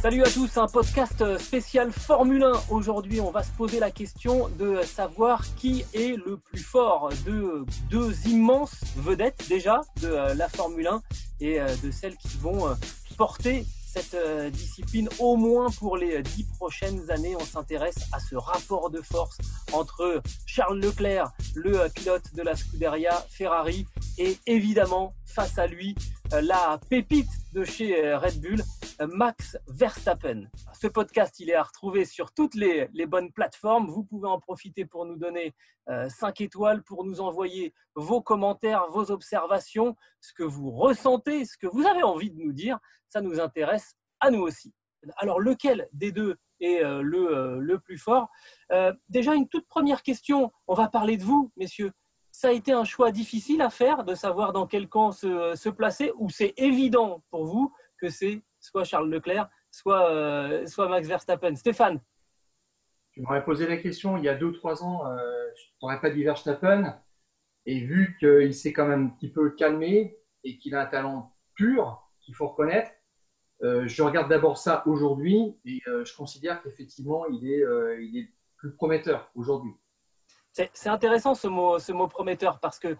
Salut à tous, un podcast spécial Formule 1. Aujourd'hui, on va se poser la question de savoir qui est le plus fort de deux immenses vedettes déjà de la Formule 1 et de celles qui vont porter cette discipline au moins pour les dix prochaines années. On s'intéresse à ce rapport de force entre Charles Leclerc, le pilote de la Scuderia Ferrari, et évidemment face à lui la pépite de chez Red Bull, Max Verstappen. Ce podcast, il est à retrouver sur toutes les, bonnes plateformes. Vous pouvez en profiter pour nous donner euh, 5 étoiles, pour nous envoyer vos commentaires, vos observations, ce que vous ressentez, ce que vous avez envie de nous dire. Ça nous intéresse à nous aussi. Alors, lequel des deux est euh, le, euh, le, plus fort? Déjà, une toute première question. On va parler de vous, messieurs ça a été un choix difficile à faire de savoir dans quel camp se placer ou c'est évident pour vous que c'est soit Charles Leclerc, soit, euh, soit Max Verstappen. Stéphane Tu m'aurais posé la question il y a deux ou trois ans, euh, je n'aurais pas dit Verstappen. Et vu qu'il s'est quand même un petit peu calmé et qu'il a un talent pur, qu'il faut reconnaître, euh, je regarde d'abord ça aujourd'hui et euh, je considère qu'effectivement, il est plus prometteur aujourd'hui. C'est intéressant ce mot, ce mot prometteur parce qu'on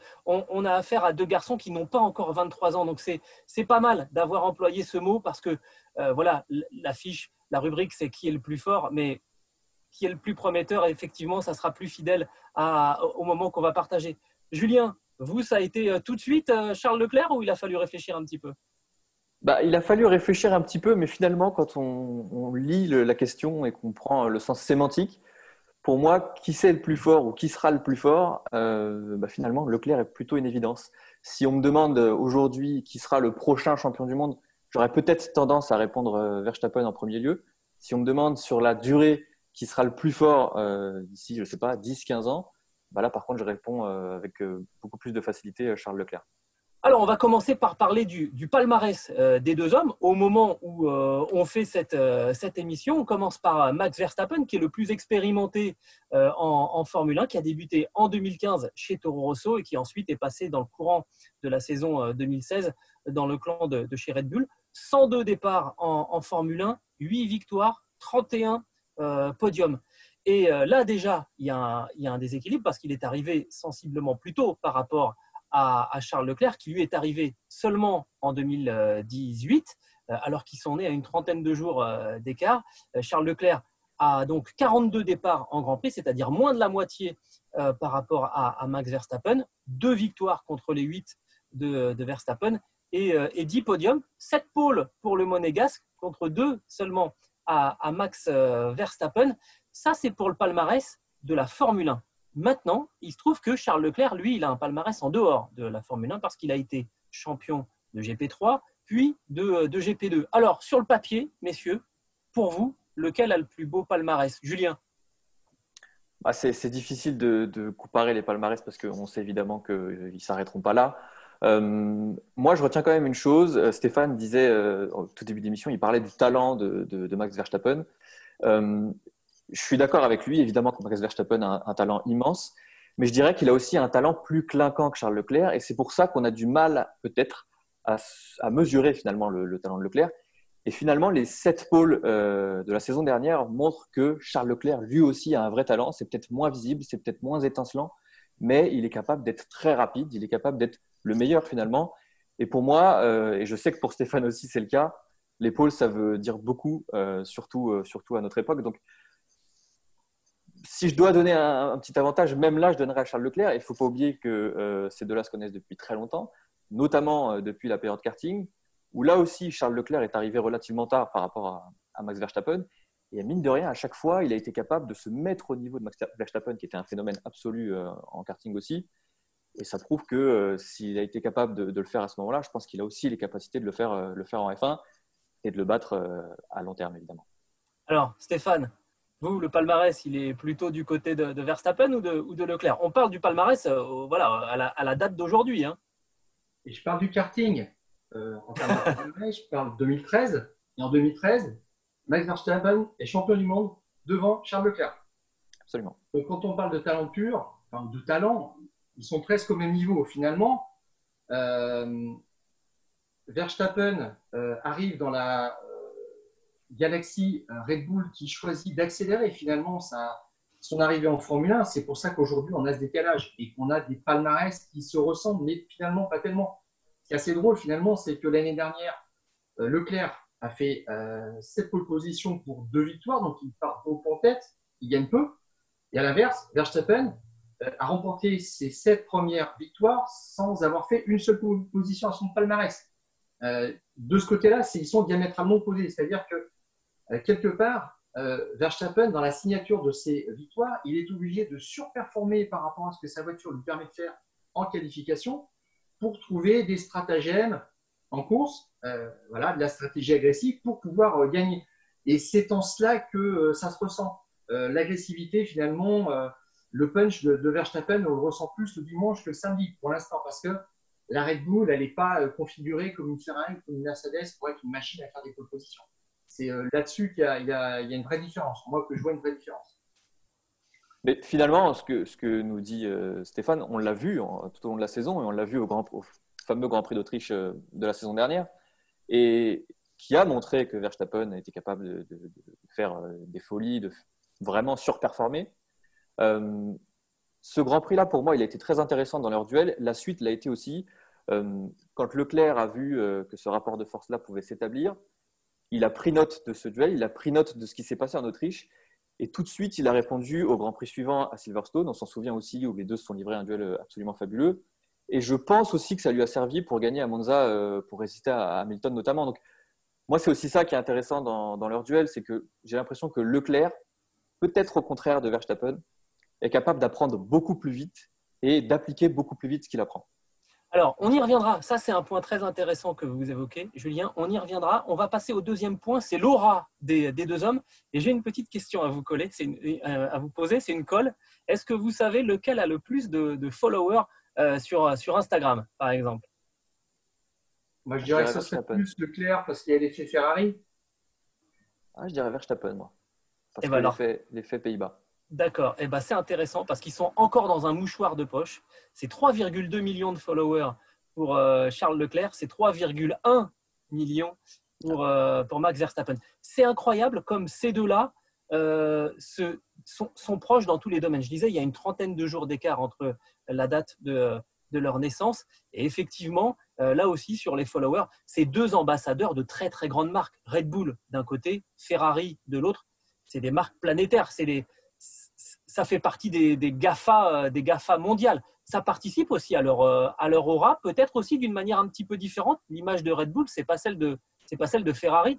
on a affaire à deux garçons qui n'ont pas encore 23 ans. Donc c'est pas mal d'avoir employé ce mot parce que euh, voilà, l'affiche, la rubrique, c'est qui est le plus fort, mais qui est le plus prometteur, effectivement, ça sera plus fidèle au moment qu'on va partager. Julien, vous, ça a été euh, tout de suite euh, Charles Leclerc ou il a fallu réfléchir un petit peu? Bah, il a fallu réfléchir un petit peu, mais finalement, quand on, lit la question et qu'on prend le sens sémantique, pour moi, qui c'est le plus fort ou qui sera le plus fort, euh, bah finalement, Leclerc est plutôt une évidence. Si on me demande aujourd'hui qui sera le prochain champion du monde, j'aurais peut-être tendance à répondre euh, Verstappen en premier lieu. Si on me demande sur la durée qui sera le plus fort euh, d'ici, je ne sais pas, 10-15 ans, bah là, par contre, je réponds avec beaucoup plus de facilité Charles Leclerc. Alors, on va commencer par parler du, palmarès euh, des deux hommes. Au moment où euh, on fait cette, euh, cette, émission, on commence par Max Verstappen, qui est le plus expérimenté en, Formule 1, qui a débuté en 2015 chez Toro Rosso et qui ensuite est passé dans le courant de la saison 2016 dans le clan de, chez Red Bull. 102 départs en, Formule 1, 8 victoires, 31 podiums. Et là, déjà, il y, a, il y a un déséquilibre parce qu'il est arrivé sensiblement plus tôt par rapport à à, Charles Leclerc, qui lui est arrivé seulement en 2018, euh, alors qu'ils sont nés à une trentaine de jours euh, d'écart. Euh, Charles Leclerc a donc 42 départs en Grand Prix, c'est-à-dire moins de la moitié par rapport à, Max Verstappen, deux victoires contre les huit de, Verstappen et, et 10 podiums, 7 pôles pour le Monégasque contre deux seulement à Max Verstappen. Ça, c'est pour le palmarès de la Formule 1. Maintenant, il se trouve que Charles Leclerc, lui, il a un palmarès en dehors de la Formule 1 parce qu'il a été champion de GP3, puis de, de, GP2. Alors, sur le papier, messieurs, pour vous, lequel a le plus beau palmarès? Julien bah, C'est difficile de, comparer les palmarès parce qu'on sait évidemment qu'ils ne s'arrêteront pas là. Euh, moi, je retiens quand même une chose. Euh, Stéphane disait euh, au tout début d'émission, il parlait du talent de, Max Verstappen. Euh, je suis d'accord avec lui, évidemment que Max Verstappen a un, talent immense, mais je dirais qu'il a aussi un talent plus clinquant que Charles Leclerc, et c'est pour ça qu'on a du mal peut-être à, mesurer finalement le, le, talent de Leclerc. Et finalement, les sept pôles euh, de la saison dernière montrent que Charles Leclerc, lui aussi, a un vrai talent. C'est peut-être moins visible, c'est peut-être moins étincelant, mais il est capable d'être très rapide, il est capable d'être le meilleur finalement. Et pour moi, euh, et je sais que pour Stéphane aussi c'est le cas, les pôles, ça veut dire beaucoup, euh, surtout, surtout à notre époque. Donc, si je dois donner un, petit avantage, même là, je donnerais à Charles Leclerc. Il ne faut pas oublier que euh, ces deux-là se connaissent depuis très longtemps, notamment euh, depuis la période karting, où là aussi, Charles Leclerc est arrivé relativement tard par rapport à, Max Verstappen. Et mine de rien, à chaque fois, il a été capable de se mettre au niveau de Max Verstappen, qui était un phénomène absolu euh, en karting aussi. Et ça prouve que s'il a été capable de, le faire à ce moment-là, je pense qu'il a aussi les capacités de le faire, le faire en F1 et de le battre à long terme, évidemment. Alors, Stéphane, vous, le palmarès, il est plutôt du côté de, Verstappen ou de, ou de, Leclerc? On parle du palmarès voilà, à, la, date d'aujourd'hui. Hein. Et je parle du karting. en termes de palmarès, je parle de 2013. Et en 2013, Max Verstappen est champion du monde devant Charles Leclerc. Absolument. Donc, quand on parle de talent pur, enfin, de talent, ils sont presque au même niveau. Finalement, euh, Verstappen euh, arrive dans la euh, galaxie Red Bull qui choisit d'accélérer finalement sa, son arrivée en Formule 1. C'est pour ça qu'aujourd'hui, on a ce décalage et qu'on a des palmarès qui se ressemblent, mais finalement pas tellement. Ce qui est assez drôle finalement, c'est que l'année dernière, Leclerc a fait euh, sept pole positions pour deux victoires, donc il part beaucoup en tête, il gagne peu. Et à l'inverse, Verstappen euh, a remporté ses sept premières victoires sans avoir fait une seule position à son palmarès. Euh, de ce côté-là, ils sont diamétralement opposés. C'est-à-dire que, euh, quelque part, Verstappen, dans la signature de ses victoires, il est obligé de surperformer par rapport à ce que sa voiture lui permet de faire en qualification pour trouver des stratagèmes en course, euh, voilà, de la stratégie agressive pour pouvoir euh, gagner. Et c'est en cela que euh, ça se ressent. L'agressivité, finalement, le punch de, Verstappen, on le ressent plus le dimanche que le samedi pour l'instant, parce que la Red Bull, elle n'est pas configurée comme une Ferrari, comme une Mercedes pour être une machine à faire des propositions. C'est là-dessus qu'il y, a une vraie différence. Moi, que je vois une vraie différence. Mais finalement, ce que, nous dit Stéphane, on l'a vu tout au long de la saison et on l'a vu au Grand, fameux Grand Prix d'Autriche euh, de la saison dernière, et qui a montré que Verstappen était capable de, faire euh, des folies, de vraiment surperformer. Euh, ce Grand Prix-là, pour moi, il a été très intéressant dans leur duel. La suite l'a été aussi. quand Leclerc a vu que ce rapport de force-là pouvait s'établir, il a pris note de ce duel, il a pris note de ce qui s'est passé en Autriche, et tout de suite, il a répondu au Grand Prix suivant à Silverstone. On s'en souvient aussi, où les deux se sont livrés un duel absolument fabuleux. Et je pense aussi que ça lui a servi pour gagner à Monza, euh, pour résister à Hamilton notamment. Donc, moi, c'est aussi ça qui est intéressant dans, leur duel, c'est que j'ai l'impression que Leclerc, peut-être au contraire de Verstappen, est capable d'apprendre beaucoup plus vite et d'appliquer beaucoup plus vite ce qu'il apprend. Alors, on y reviendra. Ça, c'est un point très intéressant que vous évoquez, Julien. On y reviendra. On va passer au deuxième point, c'est l'aura des, deux hommes. Et j'ai une petite question à vous coller, euh, à vous poser. C'est une colle. Est-ce que vous savez lequel a le plus de followers euh, sur, sur Instagram, par exemple? Moi, je dirais que ça serait plus Leclerc parce qu'il y a l'effet Ferrari. Ah, je dirais Verstappen, moi. Parce eh ben que l'effet Pays-Bas. D'accord. Eh ben, c'est intéressant parce qu'ils sont encore dans un mouchoir de poche. C'est 3,2 millions de followers pour euh, Charles Leclerc. C'est 3,1 millions pour, euh, pour Max Verstappen. C'est incroyable comme ces deux-là sont, sont, proches dans tous les domaines. Je disais, il y a une trentaine de jours d'écart entre la date de, leur naissance. Et effectivement, euh, là aussi, sur les followers, c'est deux ambassadeurs de très, très grandes marques. Red Bull d'un côté, Ferrari de l'autre. C'est des marques planétaires. C'est ça fait partie des, GAFA, euh, des GAFA mondiales. Ça participe aussi à leur, euh, à leur aura, peut-être aussi d'une manière un petit peu différente. L'image de Red Bull, ce n'est pas, celle de, Ferrari.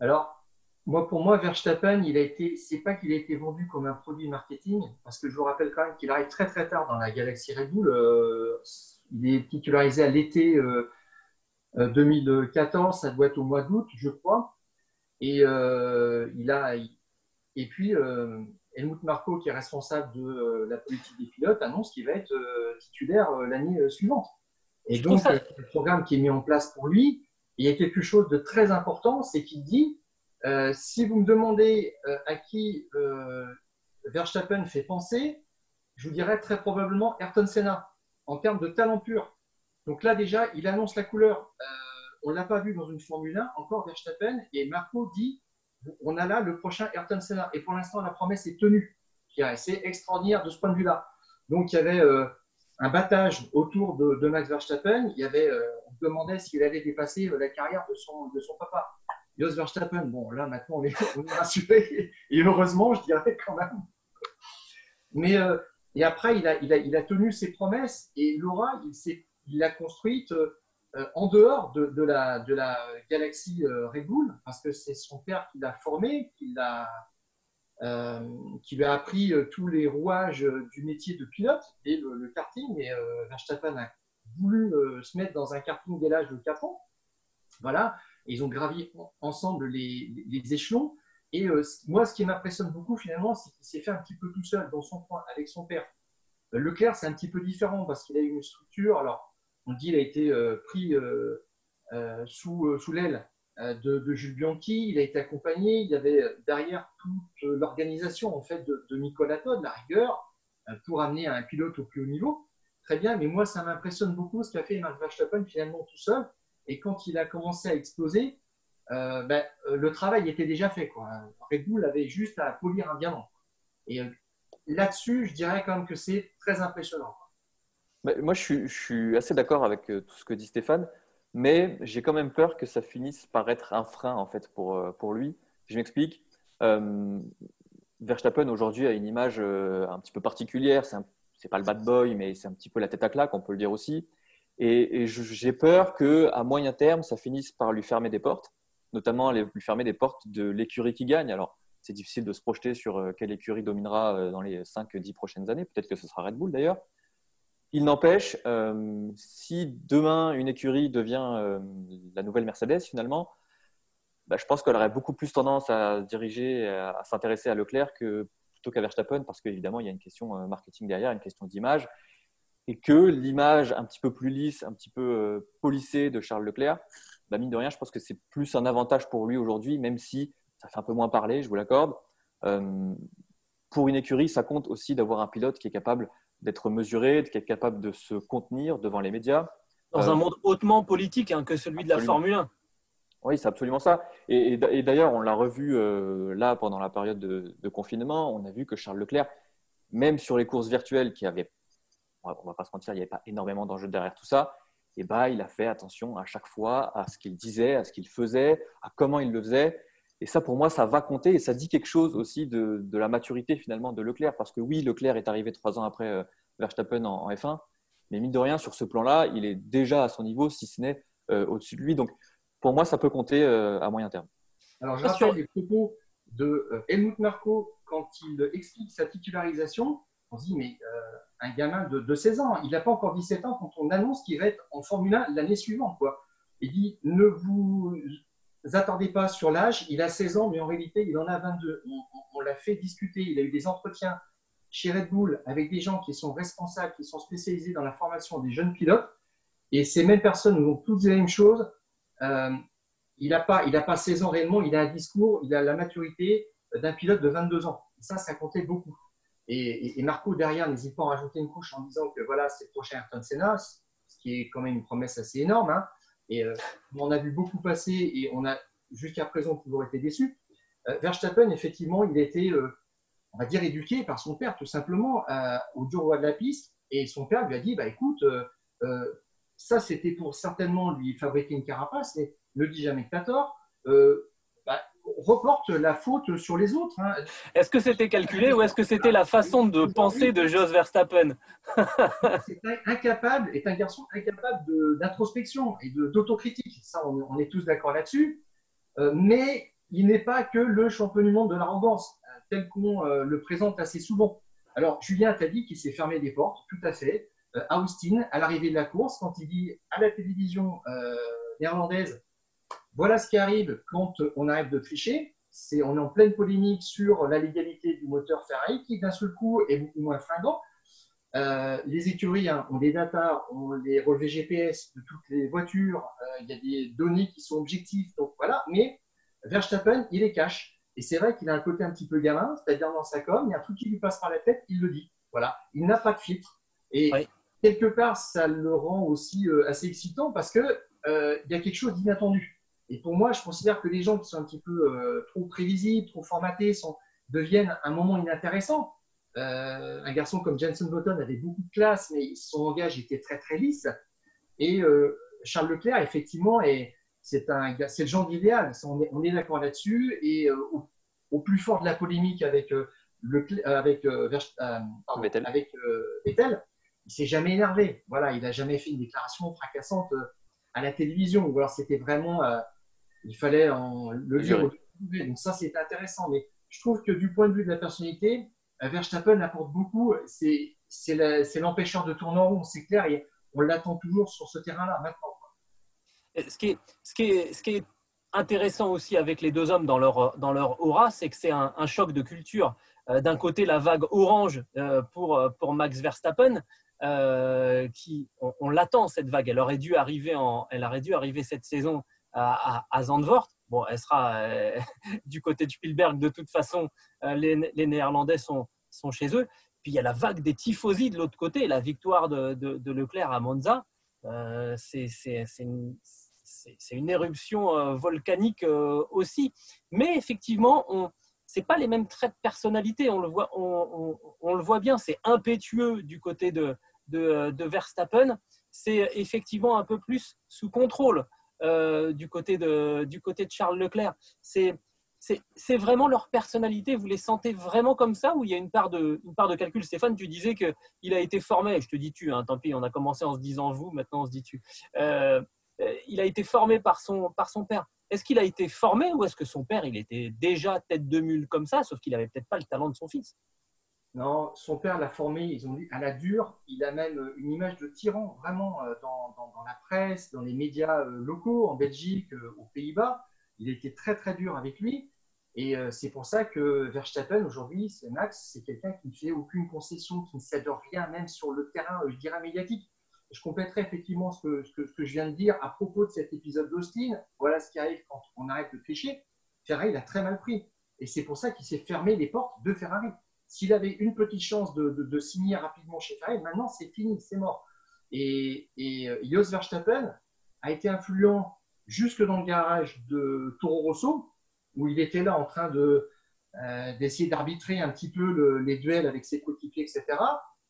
Alors, moi, pour moi, Verstappen, il a été, c'est pas qu'il a été vendu comme un produit marketing, parce que je vous rappelle quand même qu'il arrive très très tard dans la galaxie Red Bull. Euh, il est titularisé à l'été 2014, euh, ça doit être au mois d'août, je crois. Et il a, et puis Helmut Marko, qui est responsable de la politique des pilotes, annonce qu'il va être titulaire l'année suivante. Et donc, le programme qui est mis en place pour lui, il y a quelque chose de très important, c'est qu'il dit euh, si vous me demandez euh, à qui euh, Verstappen fait penser, je vous dirais très probablement Ayrton Senna, en termes de talent pur. Donc là, déjà, il annonce la couleur. on ne l'a pas vu dans une Formule 1, encore Verstappen, et Marco dit on a là le prochain Ayrton Senna. Et pour l'instant, la promesse est tenue. C'est extraordinaire de ce point de vue-là. Donc, il y avait un battage autour de, Max Verstappen. Il y avait, on demandait s'il allait dépasser la carrière de son, de son papa. Jos Verstappen, bon, là, maintenant, on est, rassuré. Et heureusement, je dirais quand même. Mais, euh, et après, il a, il, a, il a, tenu ses promesses. Et Laura, il l'a construite euh, en dehors de, la, galaxie euh, Red Bull, parce que c'est son père qui l'a formé, qui qui lui a appris tous les rouages du métier de pilote et le, karting. Et Verstappen a voulu se mettre dans un karting dès l'âge de 4 ans. Voilà, ils ont gravi ensemble les, les échelons. Et moi, ce qui m'impressionne beaucoup finalement, c'est qu'il s'est fait un petit peu tout seul dans son coin avec son père. Leclerc, c'est un petit peu différent parce qu'il a une structure. Alors, on dit qu'il a été pris sous, sous l'aile euh, de, Jules Bianchi. Il a été accompagné. Il y avait derrière toute l'organisation en fait de, de Nicolas Todd, la rigueur, euh, pour amener un pilote au plus haut niveau. Très bien, mais moi ça m'impressionne beaucoup ce qu'a fait Max Verstappen finalement tout seul. Et quand il a commencé à exploser, euh, ben, le travail était déjà fait. Quoi. Red Bull avait juste à polir un diamant. Et là-dessus, je dirais quand même que c'est très impressionnant. Moi, je suis assez d'accord avec tout ce que dit Stéphane mais j'ai quand même peur que ça finisse par être un frein en fait pour, euh, pour lui. Je m'explique. Euh, Verstappen aujourd'hui a une image euh, un petit peu particulière. C'est, pas le bad boy, mais c'est un petit peu la tête à claque, on peut le dire aussi. Et, j'ai peur que à moyen terme, ça finisse par lui fermer des portes, notamment lui fermer des portes de l'écurie qui gagne. Alors, c'est difficile de se projeter sur quelle écurie dominera dans les 5-10 prochaines années. Peut-être que ce sera Red Bull d'ailleurs. Il n'empêche, euh, si demain une écurie devient euh, la nouvelle Mercedes, finalement, bah, je pense qu'elle aurait beaucoup plus tendance à diriger, à, s'intéresser à Leclerc plutôt qu'à Verstappen, parce qu'évidemment, il y a une question euh, marketing derrière, une question d'image, et que l'image un petit peu plus lisse, un petit peu polissée de Charles Leclerc, bah, mine de rien, je pense que c'est plus un avantage pour lui aujourd'hui, même si ça fait un peu moins parler, je vous l'accorde. pour une écurie, ça compte aussi d'avoir un pilote qui est capable d'être mesuré, d'être capable de se contenir devant les médias. Dans un euh, monde hautement politique hein, que celui de la Formule 1. Oui, c'est absolument ça. Et, d'ailleurs, on l'a revu euh, là pendant la période de, confinement. On a vu que Charles Leclerc, même sur les courses virtuelles qui avaient, on va pas se mentir, il n'y avait pas énormément d'enjeux derrière tout ça. Et bah, il a fait attention à chaque fois à ce qu'il disait, à ce qu'il faisait, à comment il le faisait. Et ça, pour moi, ça va compter et ça dit quelque chose aussi de, la maturité finalement de Leclerc. Parce que oui, Leclerc est arrivé trois ans après euh, Verstappen en, F1, mais mine de rien, sur ce plan-là, il est déjà à son niveau, si ce n'est euh, au-dessus de lui. Donc, pour moi, ça peut compter euh, à moyen terme. Alors, je rappelle les propos de Helmut Marko quand il explique sa titularisation. On se dit, mais un gamin de, 16 ans, il n'a pas encore 17 ans quand on annonce qu'il va être en Formule 1 l'année suivante. Quoi. Il dit, ne vous attendez pas sur l'âge. Il a 16 ans, mais en réalité, il en a 22. On, l'a fait discuter. Il a eu des entretiens chez Red Bull avec des gens qui sont responsables, qui sont spécialisés dans la formation des jeunes pilotes. Et ces mêmes personnes nous ont toutes dit la même chose. Euh, il n'a pas, il pas 16 ans réellement, il a un discours, il a la maturité d'un pilote de 22 ans. ça, ça comptait beaucoup. Et, Marco, derrière, n'hésite pas à rajouter une couche en disant que voilà, c'est le prochain Ayrton Senna, ce qui est quand même une promesse assez énorme. Hein. Et euh, on a vu beaucoup passer et on a jusqu'à présent toujours été déçus. Euh, Verstappen, effectivement, il a été, euh, on va dire, éduqué par son père, tout simplement, au dur roi de la piste. Et son père lui a dit bah, écoute, ça c'était pour certainement lui fabriquer une carapace, mais ne dis jamais que tu as tort. Reporte la faute sur les autres. Hein. Est-ce que c'était calculé ou est-ce que c'était la façon de penser de Jos Verstappen C'est incapable, est un garçon incapable d'introspection et d'autocritique. Ça, on, est tous d'accord là-dessus. Euh, mais il n'est pas que le champion du monde de l'arrogance, euh, tel qu'on euh, le présente assez souvent. Alors, Julien t'a dit qu'il s'est fermé des portes, tout à fait. à Austin, à l'arrivée de la course, quand il dit à la télévision néerlandaise voilà ce qui arrive quand on arrête de tricher. C'est, on est en pleine polémique sur la légalité du moteur Ferrari qui d'un seul coup est beaucoup moins fringant. Euh, les écuries hein, ont des datas, ont les relevés GPS de toutes les voitures, euh, il y a des données qui sont objectives, donc voilà. Mais Verstappen, il les cache. Et c'est vrai qu'il a un côté un petit peu gamin, c'est-à-dire dans sa com, il y a un truc qui lui passe par la tête, il le dit. Voilà, il n'a pas de filtre. Et quelque part, ça le rend aussi euh, assez excitant parce que il y a quelque chose d'inattendu. Et pour moi, je considère que les gens qui sont un petit peu euh, trop prévisibles, trop formatés, sont, deviennent un moment inintéressant. Euh, un garçon comme Jenson Button avait beaucoup de classe, mais son langage était très très lisse. Et euh, Charles Leclerc, effectivement, c'est le genre d'idéal. On est, on est d'accord là-dessus. Et au, plus fort de la polémique avec, le, avec, Vettel. avec Vettel, il s'est jamais énervé. Voilà, il n'a jamais fait une déclaration fracassante à la télévision. Ou alors c'était vraiment il fallait en, le dire Donc ça, c'est intéressant. Mais je trouve que du point de vue de la personnalité, Verstappen apporte beaucoup. C'est l'empêcheur de tourner en rond, c'est clair, et on l'attend toujours sur ce terrain-là maintenant. Ce qui, est, ce, qui est, ce qui est intéressant aussi avec les deux hommes dans leur, dans leur aura, c'est que c'est un, choc de culture. Euh, d'un côté, la vague orange euh, pour, pour Max Verstappen, euh, qui, on, l'attend cette vague. Elle aurait dû arriver, en, elle aurait dû arriver cette saison à, Zandvoort. Bon, elle sera du côté de Spielberg de toute façon. les, les, Néerlandais sont, chez eux. Puis il y a la vague des tifosi de l'autre côté, la victoire de, Leclerc à Monza. c'est une, c'est une éruption euh, volcanique euh, aussi. Mais effectivement, ce n'est pas les mêmes traits de personnalité. On le voit, on, bien, c'est impétueux du côté de, Verstappen. C'est effectivement un peu plus sous contrôle euh, du, côté de, du côté de Charles Leclerc. C'est c'est vraiment leur personnalité. Vous les sentez vraiment comme ça ou il y a une part de, une part de calcul? Stéphane, tu disais qu'il a été formé. Je te dis tu, hein, tant pis, on a commencé en se disant vous, maintenant on se dit tu. Euh, il a été formé par son, par son père. Est-ce qu'il a été formé ou est-ce que son père, il était déjà tête de mule comme ça, sauf qu'il n'avait peut-être pas le talent de son fils? Non, son père l'a formé, ils ont dit, à la dure. Il a même une image de tyran, vraiment, euh, dans, la presse, dans les médias euh, locaux, en Belgique, aux Pays-Bas. Il était très, très dur avec lui. Et c'est pour ça que Verstappen, aujourd'hui, c'est Max, c'est quelqu'un qui ne fait aucune concession, qui ne cède rien, même sur le terrain, je dirais, médiatique je compléterai effectivement ce que, ce, que, je viens de dire à propos de cet épisode d'Austin. Voilà ce qui arrive quand on arrête de tricher. Ferrari l'a très mal pris. Et c'est pour ça qu'il s'est fermé les portes de Ferrari. S'il avait une petite chance de, de, signer rapidement chez Ferrari, maintenant c'est fini, c'est mort. Et, et euh, Jos Verstappen a été influent jusque dans le garage de Toro Rosso, où il était là en train de, euh, d'essayer d'arbitrer un petit peu les duels avec ses coéquipiers, etc.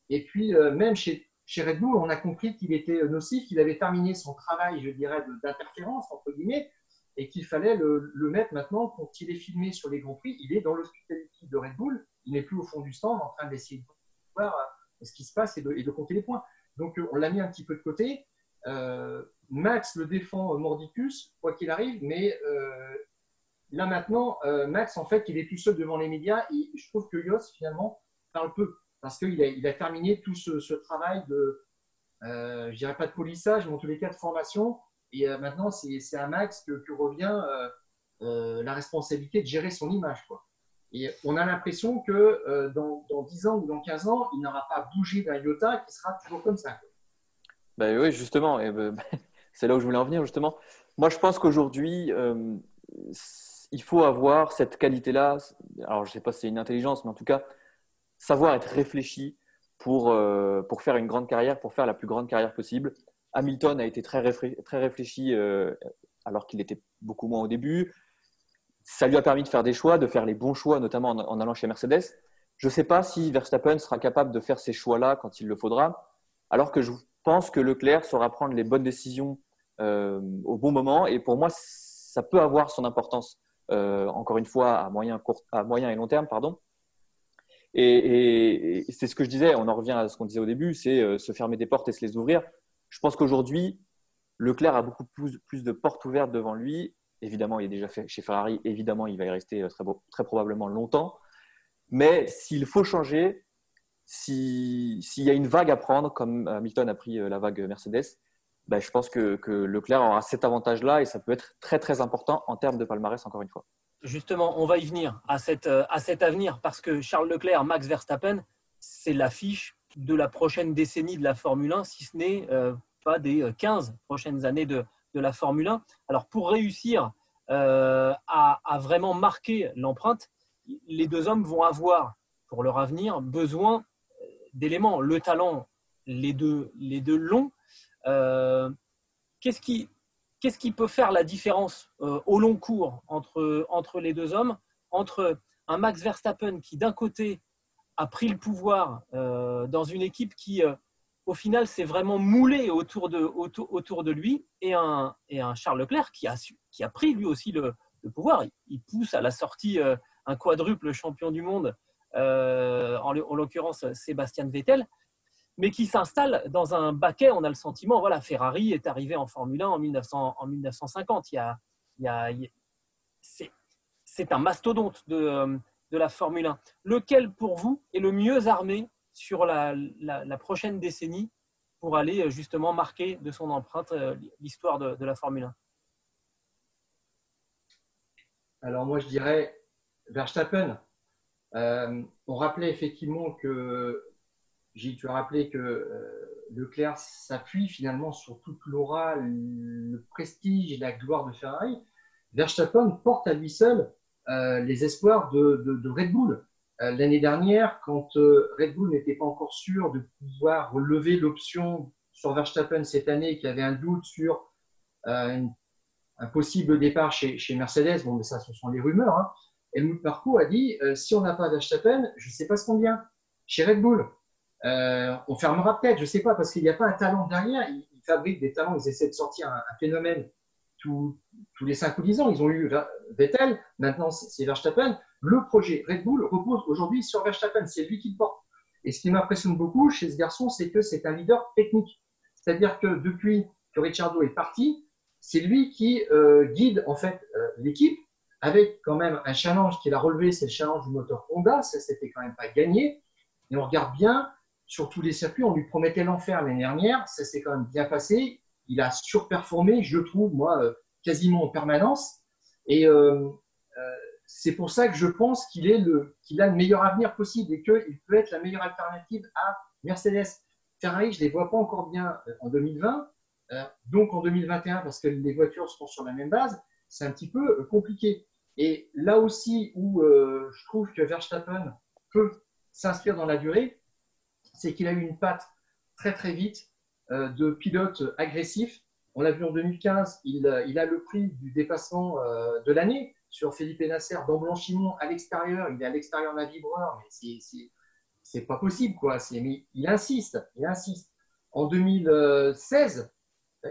Et puis, euh, même chez chez Red Bull, on a compris qu'il était nocif, qu'il avait terminé son travail, je dirais, d'interférence, entre guillemets, et qu'il fallait le, mettre maintenant, quand il est filmé sur les Grands Prix, il est dans l'hospitality de Red Bull, il n'est plus au fond du stand en train d'essayer de voir euh, ce qui se passe et de, compter les points. Donc euh, on l'a mis un petit peu de côté. Euh, Max le défend Mordicus, quoi qu'il arrive, mais là maintenant, Max, en fait, il est tout seul devant les médias et je trouve que Yos, finalement, parle peu parce qu'il a, terminé tout ce, travail de, je dirais pas de polissage, mais en tous les cas de formation. Et maintenant, c'est à Max que, revient euh, euh, la responsabilité de gérer son image. Quoi. Et on a l'impression que dans, dans, 10 ans ou dans 15 ans, il n'aura pas bougé d'un iota qui sera toujours comme ça. Ben oui, justement. Ben, c'est là où je voulais en venir, justement. Moi, je pense qu'aujourd'hui, il faut avoir cette qualité-là. Alors, je ne sais pas si c'est une intelligence, mais en tout cas, savoir être réfléchi pour, euh, pour faire une grande carrière, pour faire la plus grande carrière possible. Hamilton a été très, très réfléchi euh, alors qu'il était beaucoup moins au début. Ça lui a permis de faire des choix, de faire les bons choix, notamment en, allant chez Mercedes. Je ne sais pas si Verstappen sera capable de faire ces choix-là quand il le faudra, alors que je pense que Leclerc saura prendre les bonnes décisions euh, au bon moment. Et pour moi, ça peut avoir son importance, encore une fois, à moyen, et long terme. Pardon. Et, c'est ce que je disais, on en revient à ce qu'on disait au début, c'est euh, se fermer des portes et se les ouvrir. Je pense qu'aujourd'hui, Leclerc a beaucoup plus, de portes ouvertes devant lui. Évidemment, il est déjà fait chez Ferrari. Évidemment, il va y rester euh, très, probablement longtemps. Mais s'il faut changer, s'il y a une vague à prendre, comme Hamilton a pris euh, la vague Mercedes, ben, je pense que, Leclerc aura cet avantage-là et ça peut être très très important en termes de palmarès, encore une fois. Justement, on va y venir à, euh, à cet avenir parce que Charles Leclerc, Max Verstappen, c'est l'affiche de la prochaine décennie de la Formule 1, si ce n'est pas des 15 euh, prochaines années de, de, la Formule 1. Alors pour réussir à, à, vraiment marquer l'empreinte, les deux hommes vont avoir pour leur avenir besoin d'éléments. Le talent, les deux, les deux longs. Qu'est-ce qui, qui peut faire la différence euh, au long cours entre, entre les deux hommes? Entre un Max Verstappen qui, d'un côté, a pris le pouvoir euh, dans une équipe qui, euh, au final, s'est vraiment moulée autour de, lui, et un, Charles Leclerc qui a, pris lui aussi le, pouvoir. Il, pousse à la sortie un quadruple champion du monde, en, en l'occurrence Sébastien Vettel mais qui s'installe dans un baquet. On a le sentiment, voilà, Ferrari est arrivé en Formule 1 en, 1900, en 1950. Il y a, il y a, c'est, un mastodonte de, de la Formule 1. Lequel pour vous est le mieux armé sur la, prochaine décennie pour aller justement marquer de son empreinte l'histoire de, la Formule 1 Alors moi je dirais Verstappen. Euh, on rappelait effectivement que, Gilles, tu as rappelé que euh, Leclerc s'appuie finalement sur toute l'aura, le prestige et la gloire de Ferrari. Verstappen porte à lui seul euh, les espoirs de, Red Bull. L'année dernière, quand Red Bull n'était pas encore sûr de pouvoir relever l'option sur Verstappen cette année, qui avait un doute sur un possible départ chez, Mercedes, bon, mais ça, ce sont les rumeurs, hein, Helmut Marko a dit euh, si on n'a pas Verstappen, je ne sais pas ce qu'on vient. Chez Red Bull, euh, on fermera peut-être, je ne sais pas, parce qu'il n'y a pas un talent derrière. Ils, fabriquent des talents, ils essaient de sortir un, phénomène tous, les 5 ou 10 ans. Ils ont eu Vettel, maintenant c'est Verstappen. Le projet Red Bull repose aujourd'hui sur Verstappen, c'est lui qui le porte. Et ce qui m'impressionne beaucoup chez ce garçon, c'est que c'est un leader technique. C'est-à-dire que depuis que Ricciardo est parti, c'est lui qui euh, guide en fait l'équipe avec quand même un challenge qu'il a relevé, c'est le challenge du moteur Honda. Ça, c'était quand même pas gagné. Et on regarde bien, sur tous les circuits, on lui promettait l'enfer l'année dernière. Ça s'est quand même bien passé. Il a surperformé, je trouve, moi, euh, quasiment en permanence. Et euh, euh, c'est pour ça que je pense qu'il a le meilleur avenir possible et qu'il peut être la meilleure alternative à Mercedes. Ferrari, je ne les vois pas encore bien en 2020, donc en 2021 parce que les voitures seront sur la même base c'est un petit peu euh, compliqué. Et là aussi où euh, je trouve que Verstappen peut s'inscrire dans la durée, c'est qu'il a eu une patte très très vite euh, de pilote agressif. On l'a vu en 2015, il, a le prix du dépassement de l'année sur Philippe Nasser dans Blanchimont à l'extérieur. Il est à l'extérieur d'un vibreur, mais c'est pas possible quoi. Mais il insiste, il insiste. En 2016,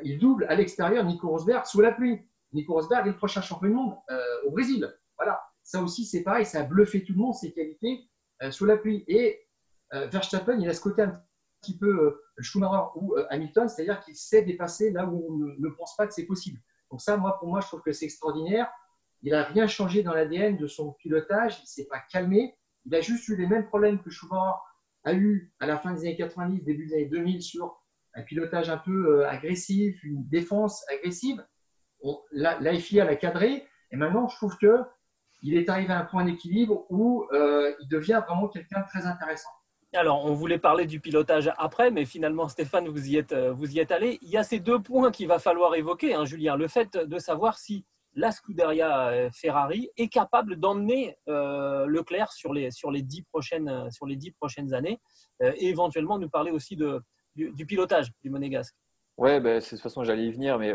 il double à l'extérieur Nico Rosberg sous la pluie. Nico Rosberg est le prochain champion du monde euh, au Brésil. Voilà, ça aussi c'est pareil, ça a bluffé tout le monde, ses qualités euh, sous la pluie. Et euh, Verstappen, il a ce côté un petit peu Schumacher ou Hamilton, c'est-à-dire qu'il sait dépasser là où on ne, pense pas que c'est possible. Donc ça, moi, pour moi, je trouve que c'est extraordinaire. Il n'a rien changé dans l'ADN de son pilotage, il ne s'est pas calmé. Il a juste eu les mêmes problèmes que Schumacher a eu à la fin des années 90, début des années 2000 sur un pilotage un peu agressif, une défense agressive la, FIA l'a cadré. Et maintenant, je trouve que il est arrivé à un point d'équilibre où euh, il devient vraiment quelqu'un de très intéressant. Alors, on voulait parler du pilotage après, mais finalement, Stéphane, vous y êtes, euh, vous y êtes allé. Il y a ces deux points qu'il va falloir évoquer, hein, Julien. Le fait de savoir si la Scuderia euh, Ferrari est capable d'emmener Leclerc sur les, sur, les dix prochaines, sur les dix prochaines années et éventuellement nous parler aussi de, du, pilotage du Monégasque. Ouais, ben, de toute façon, j'allais y venir, mais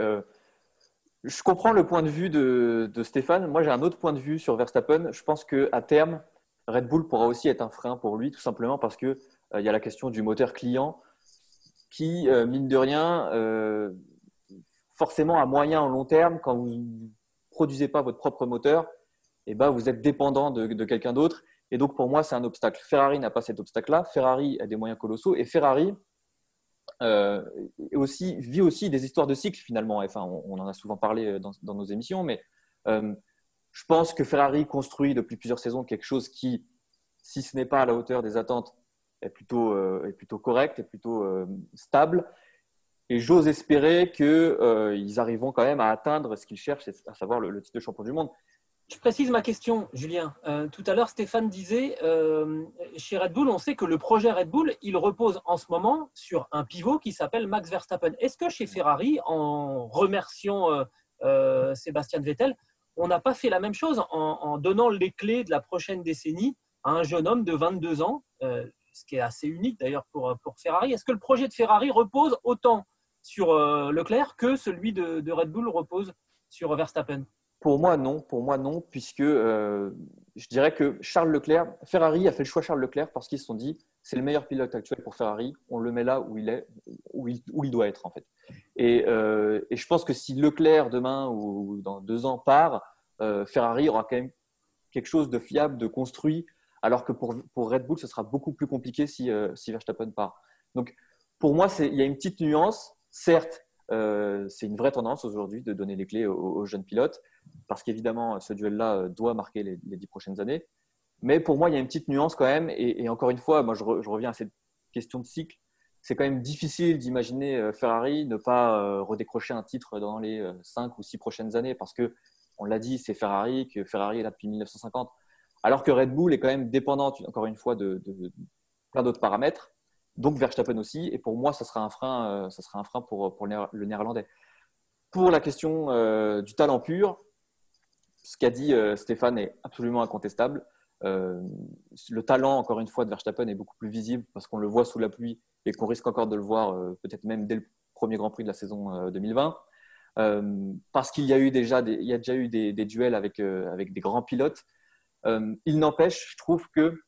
je comprends le point de vue de, Stéphane. Moi, j'ai un autre point de vue sur Verstappen. Je pense qu'à terme, Red Bull pourra aussi être un frein pour lui, tout simplement parce qu'il euh, y a la question du moteur client qui, euh, mine de rien, euh, forcément à moyen ou long terme, quand vous produisez pas votre propre moteur, eh ben, vous êtes dépendant de, quelqu'un d'autre. Et donc, pour moi, c'est un obstacle. Ferrari n'a pas cet obstacle-là. Ferrari a des moyens colossaux. Et Ferrari, euh, aussi, vit aussi des histoires de cycle finalement. Enfin, on, en a souvent parlé euh, dans, nos émissions, mais euh, je pense que Ferrari construit depuis plusieurs saisons quelque chose qui, si ce n'est pas à la hauteur des attentes, est plutôt, est plutôt correct, est plutôt stable. Et j'ose espérer qu'ils arriveront quand même à atteindre ce qu'ils cherchent, à savoir le titre de champion du monde. Je précise ma question, Julien. Euh, tout à l'heure, Stéphane disait, euh, chez Red Bull, on sait que le projet Red Bull, il repose en ce moment sur un pivot qui s'appelle Max Verstappen. Est-ce que chez Ferrari, en remerciant euh, Sébastien Vettel, on n'a pas fait la même chose en, donnant les clés de la prochaine décennie à un jeune homme de 22 ans, ce qui est assez unique d'ailleurs pour Ferrari? Est-ce que le projet de Ferrari repose autant sur Leclerc que celui de Red Bull repose sur Verstappen pour moi, non. Pour moi, non, puisque euh, je dirais que Charles Leclerc, Ferrari a fait le choix Charles Leclerc parce qu'ils se sont dit c'est le meilleur pilote actuel pour Ferrari. On le met là où il est, où il, doit être en fait. Et, euh, et, je pense que si Leclerc demain ou dans deux ans part, euh, Ferrari aura quand même quelque chose de fiable, de construit, alors que pour, pour Red Bull, ce sera beaucoup plus compliqué si, si Verstappen part. Donc, pour moi, il y a une petite nuance. Certes, c'est une vraie tendance aujourd'hui de donner les clés aux jeunes pilotes parce qu'évidemment, ce duel-là euh, doit marquer les, dix prochaines années. Mais pour moi, il y a une petite nuance quand même. Et, encore une fois, je, reviens à cette question de cycle. C'est quand même difficile d'imaginer euh, Ferrari ne pas euh, redécrocher un titre dans les 5 ou 6 prochaines années parce que, on l'a dit, c'est Ferrari, que Ferrari est là depuis 1950. Alors que Red Bull est quand même dépendante, encore une fois, de, plein d'autres paramètres. Donc Verstappen aussi. Et pour moi, ça sera un frein, ça sera un frein pour, pour le néerlandais. Pour la question du talent pur, ce qu'a dit euh, Stéphane est absolument incontestable. Euh, le talent, encore une fois, de Verstappen est beaucoup plus visible parce qu'on le voit sous la pluie et qu'on risque encore de le voir euh, peut-être même dès le premier Grand Prix de la saison 2020. parce qu'il y a déjà des, y a déjà eu des, duels avec, avec des grands pilotes. il n'empêche, je trouve que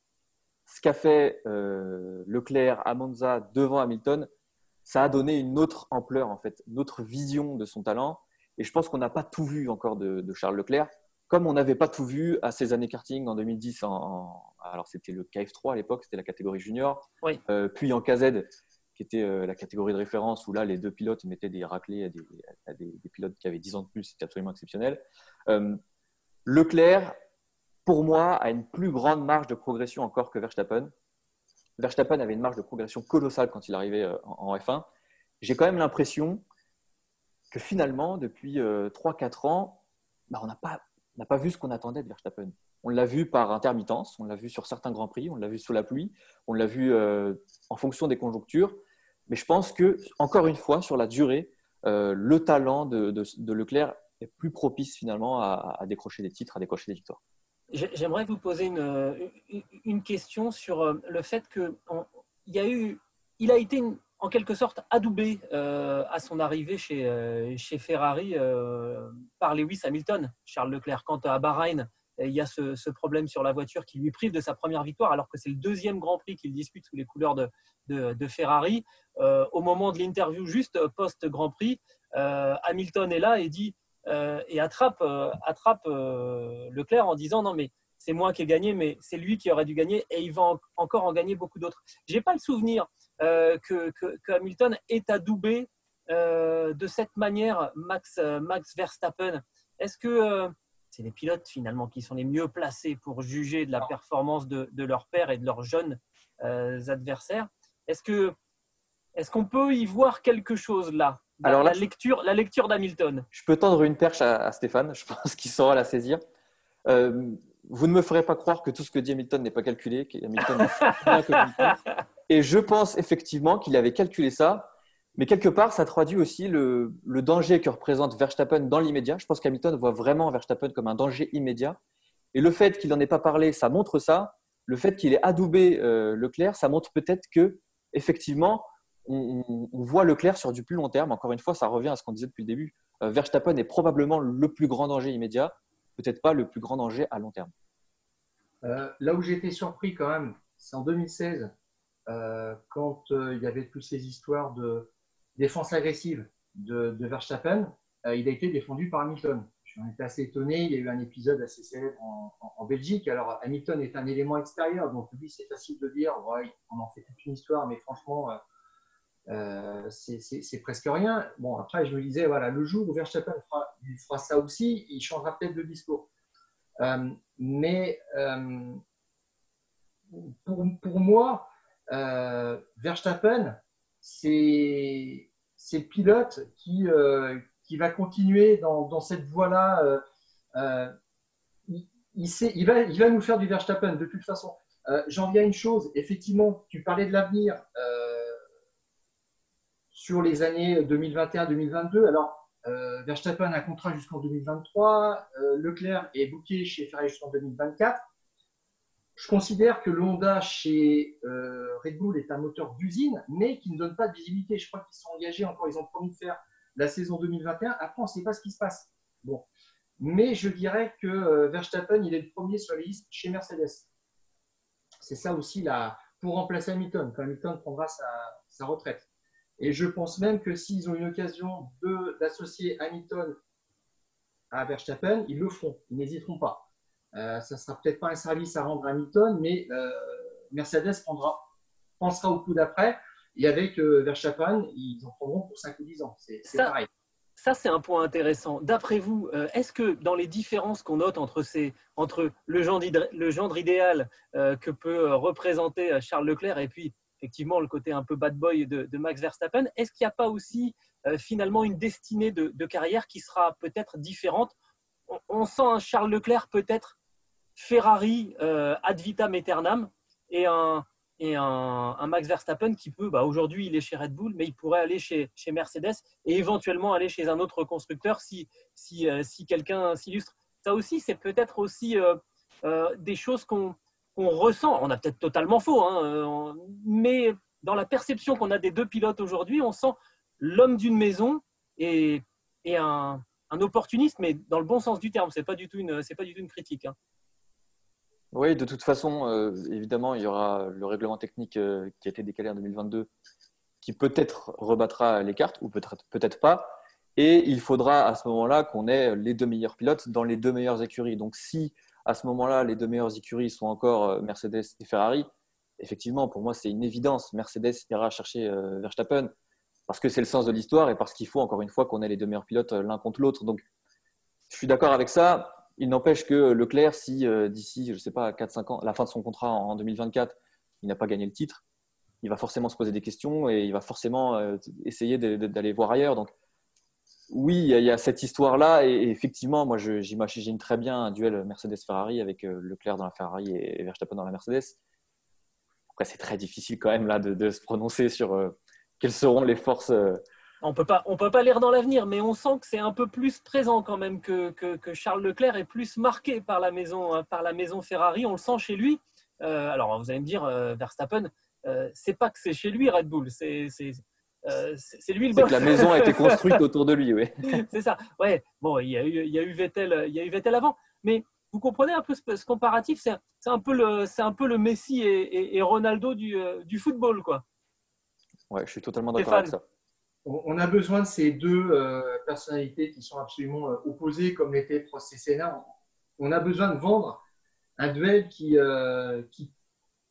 ce qu'a fait Leclerc à Monza devant Hamilton, ça a donné une autre ampleur, en fait, une autre vision de son talent. Et je pense qu'on n'a pas tout vu encore de Charles Leclerc comme on n'avait pas tout vu à ces années karting en 2010, alors c'était le KF3 à l'époque, c'était la catégorie junior, euh, puis en KZ, qui était euh, la catégorie de référence, où là, les deux pilotes mettaient des raclés à des, pilotes qui avaient 10 ans de plus, c'était absolument exceptionnel. Euh, Leclerc, pour moi, a une plus grande marge de progression encore que Verstappen. Verstappen avait une marge de progression colossale quand il arrivait en, F1. J'ai quand même l'impression que finalement, depuis 3-4 ans, bah, on n'a pas vu ce qu'on attendait de Verstappen. On l'a vu par intermittence, on l'a vu sur certains grands prix, on l'a vu sous la pluie, on l'a vu euh, en fonction des conjonctures. Mais je pense que, encore une fois, sur la durée, euh, le talent de, Leclerc est plus propice finalement à, décrocher des titres, à décrocher des victoires. J'aimerais vous poser une, question sur euh, le fait qu'il a a été en quelque sorte adoubé euh, à son arrivée chez, euh, Ferrari par Lewis Hamilton, Charles Leclerc. Quant à Bahreïn, il y a ce, problème sur la voiture qui lui prive de sa première victoire, alors que c'est le deuxième Grand Prix qu'il dispute sous les couleurs de, Ferrari. au moment de l'interview, juste post-Grand Prix, Hamilton est là et dit et attrape, attrape Leclerc en disant non mais c'est moi qui ai gagné, mais c'est lui qui aurait dû gagner et il va encore en gagner beaucoup d'autres. J'ai pas le souvenir euh, que, Hamilton est adoubé euh, de cette manière Max, euh, Max Verstappen. Est-ce que c'est les pilotes finalement qui sont les mieux placés pour juger de la performance de, leur père et de leurs jeunes adversaires? Est-ce que est-ce qu'on peut y voir quelque chose là? Alors la, lecture, la lecture d'Hamilton. Je peux tendre une perche à, Stéphane. Je pense qu'il saura la saisir vous ne me ferez pas croire que tout ce que dit Hamilton n'est pas calculé, qu'Hamilton Et je pense effectivement qu'il avait calculé ça, mais quelque part, ça traduit aussi le, danger que représente Verstappen dans l'immédiat. Je pense qu'Hamilton voit vraiment Verstappen comme un danger immédiat. Et le fait qu'il n'en ait pas parlé, ça montre ça. Le fait qu'il ait adoubé euh, Leclerc, ça montre peut-être que, effectivement, on, voit Leclerc sur du plus long terme. Encore une fois, ça revient à ce qu'on disait depuis le début. Euh, Verstappen est probablement le plus grand danger immédiat peut-être pas le plus grand danger à long terme. Euh, là où été surpris quand même, c'est en 2016, euh, quand il y avait toutes ces histoires de défense agressive de, Verstappen, il a été défendu par Hamilton. Je suis assez étonné, il y a eu un épisode assez célèbre en, Belgique. Alors Hamilton est un élément extérieur, donc lui c'est facile de dire, on en fait toute une histoire, mais franchement, euh, c'est presque rien. Bon, après, je me disais, voilà, le jour où Verstappen fera, ça aussi, il changera peut-être de discours. Euh, mais euh, pour, pour, moi, Verstappen, c'est le pilote qui, qui va continuer dans, dans cette voie-là. Il, il, il, va, il va nous faire du Verstappen de toute façon. J'en viens à une chose, effectivement, tu parlais de l'avenir sur les années 2021-2022. Alors, euh, Verstappen a un contrat jusqu'en 2023, euh, Leclerc est booké chez Ferrari jusqu'en 2024. Je considère que le Honda chez euh, Red Bull est un moteur d'usine, mais qui ne donne pas de visibilité. Je crois qu'ils sont engagés encore, ils ont promis de faire la saison 2021. Après, on ne sait pas ce qui se passe. Bon. Mais je dirais que Verstappen, il est le premier sur la liste chez Mercedes. C'est ça aussi là, pour remplacer Hamilton, quand Hamilton prendra sa retraite. Et je pense même que s'ils ont une occasion d'associer Hamilton à Verstappen, ils le feront, ils n'hésiteront pas. Euh, ça ne sera peut-être pas un service à rendre à Hamilton, mais euh, Mercedes prendra, pensera au coup d'après. Et avec euh, Verstappen, ils en prendront pour 5 ou 10 ans. C'est pareil. ça, c'est un point intéressant. D'après vous, euh, est-ce que dans les différences qu'on note entre, ces, entre le, gendre, le gendre idéal que peut représenter Charles Leclerc et puis effectivement le côté un peu bad boy de, Max Verstappen, est-ce qu'il n'y a pas aussi finalement une destinée de, carrière qui sera peut-être différente? On, sent un Charles Leclerc peut-être Ferrari ad vitam aeternam et un, et un, Max Verstappen qui peut, bah aujourd'hui il est chez Red Bull, mais il pourrait aller chez, chez, Mercedes et éventuellement aller chez un autre constructeur si, si, euh, si quelqu'un s'illustre. Ça aussi, c'est peut-être aussi euh, euh, des choses qu'on ressent. On a peut-être totalement faux, hein, mais dans la perception qu'on a des deux pilotes aujourd'hui, on sent l'homme d'une maison et, un, un, opportuniste, mais dans le bon sens du terme. C'est pas du tout c'est pas du tout une critique. Hein. Oui, de toute façon, euh, évidemment, il y aura le règlement technique euh, qui a été décalé en 2022 qui peut-être rebattra les cartes ou peut-être peut-être pas. Et il faudra à ce moment-là qu'on ait les deux meilleurs pilotes dans les deux meilleures écuries. Donc si à ce moment-là, les deux meilleures écuries sont encore euh, Mercedes et Ferrari, effectivement, pour moi, c'est une évidence. Mercedes ira chercher Verstappen parce que c'est le sens de l'histoire et parce qu'il faut encore une fois qu'on ait les deux meilleurs pilotes l'un contre l'autre. Donc je suis d'accord avec ça. Il n'empêche que Leclerc, si euh, d'ici, je ne sais pas, 4-5 ans, la fin de son contrat en 2024, il n'a pas gagné le titre, il va forcément se poser des questions et il va forcément euh, essayer d'aller voir ailleurs. Donc, oui, il y a cette histoire-là. Et effectivement, moi, j'imagine très bien un duel Mercedes-Ferrari avec euh, Leclerc dans la Ferrari et Verstappen dans la Mercedes. Après, c'est très difficile quand même là de, se prononcer sur quelles seront les forces on peut pas, on peut pas lire dans l'avenir, mais on sent que c'est un peu plus présent quand même que, Charles Leclerc est plus marqué par la maison, euh, par la maison Ferrari. On le sent chez lui. Euh, alors vous allez me dire, euh, Verstappen, c'est pas que c'est chez lui Red Bull, c'est c'est lui le boss. que la maison a été construite autour de lui, oui. c'est ça. Ouais. Bon, il y a eu, il y a eu Vettel, il y a eu Vettel avant, mais vous comprenez un peu ce, comparatif? C'est un peu le, c'est un peu le Messi et, et, Ronaldo du, du, football, quoi. Ouais, je suis totalement d'accord avec ça on a besoin de ces deux euh, personnalités qui sont absolument euh, opposées, comme l'était Prost On a besoin de vendre un duel qui, euh, qui,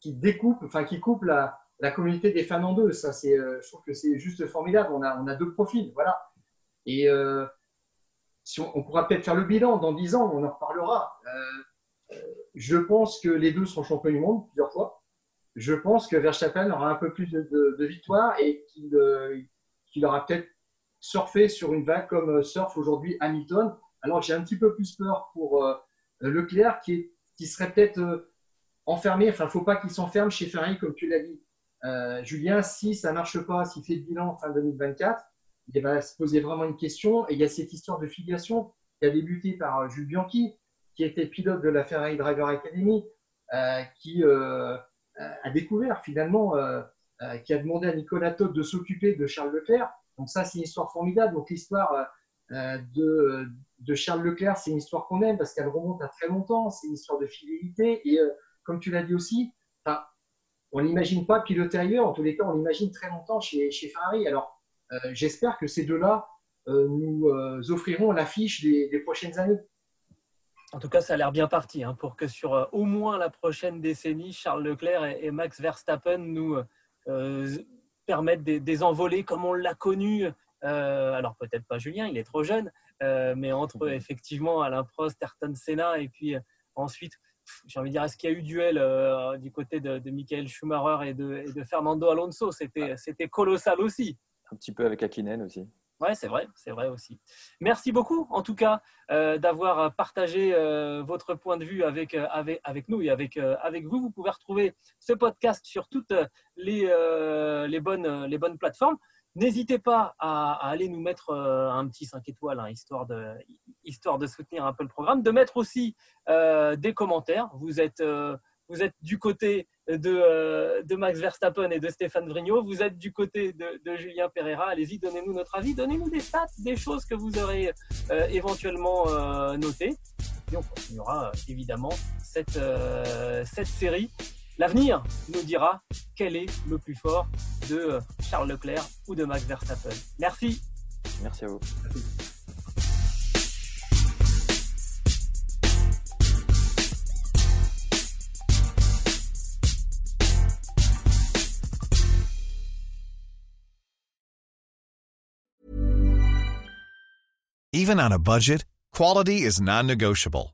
découpe, enfin qui coupe la, communauté des fans en deux. Ça, c'est, je trouve que c'est juste formidable. On a, on a deux profils, voilà. Et si on, pourra peut-être faire le bilan dans dix ans, on en reparlera. je pense que les deux seront champions du monde plusieurs fois. Je pense que Verstappen aura un peu plus de, victoires et qu'il aura peut-être surfé sur une vague comme euh, surf aujourd'hui Hamilton. Alors j'ai un petit peu plus peur pour euh, Leclerc qui, qui serait peut-être euh, enfermé. Enfin, il ne faut pas qu'il s'enferme chez Ferrari comme tu l'as dit. Julien, si ça ne marche pas, s'il fait le bilan fin 2024, il va se poser vraiment une question. Et il y a cette histoire de filiation qui a débuté par Jules Bianchi, qui était pilote de la Ferrari Driver Academy, qui a découvert finalement euh, qui a demandé à Nicolas Todd de s'occuper de Charles Leclerc. Donc ça, c'est une histoire formidable. Donc l'histoire euh, de, de, Charles Leclerc, c'est une histoire qu'on aime parce qu'elle remonte à très longtemps. C'est une histoire de fidélité. Et euh, comme tu l'as dit aussi, on n'imagine pas piloter ailleurs. En tous les cas, on l'imagine très longtemps chez, chez Ferrari. Alors, j'espère que ces deux-là nous offriront l'affiche des, des, prochaines années. En tout cas, ça a l'air bien parti hein, pour que sur au moins la prochaine décennie, Charles Leclerc et, et Max Verstappen nous euh, permettre des, envolées comme on l'a connu. Euh, alors peut-être pas Julien, il est trop jeune, euh, mais entre effectivement Alain Prost, Ayrton Senna et puis ensuite j'ai envie de dire, est-ce qu'il y a eu duel du côté de, Michael Schumacher et de, et de Fernando Alonso? C'était, colossal aussi. Un petit peu avec Akinen aussi. Oui, c'est vrai, c'est vrai aussi. Merci beaucoup, en tout cas, euh, d'avoir partagé euh, votre point de vue avec, euh, avec, avec nous et avec, avec vous. Vous pouvez retrouver ce podcast sur toutes les, les, bonnes, les bonnes plateformes. N'hésitez pas à, aller nous mettre un petit 5 étoiles, hein, histoire, de, de soutenir un peu le programme, de mettre aussi des commentaires. Vous êtes vous êtes du côté euh, de, Max Verstappen et de Stéphane Vrignot, vous êtes du côté de, Julien Pereira. Allez-y, donnez-nous notre avis, donnez-nous des stats, des choses que vous aurez euh, éventuellement euh, notées. Et on continuera évidemment cette, cette série. L'avenir nous dira quel est le plus fort de Charles Leclerc ou de Max Verstappen. Merci. Merci à vous. Even on a budget, quality is non-negotiable.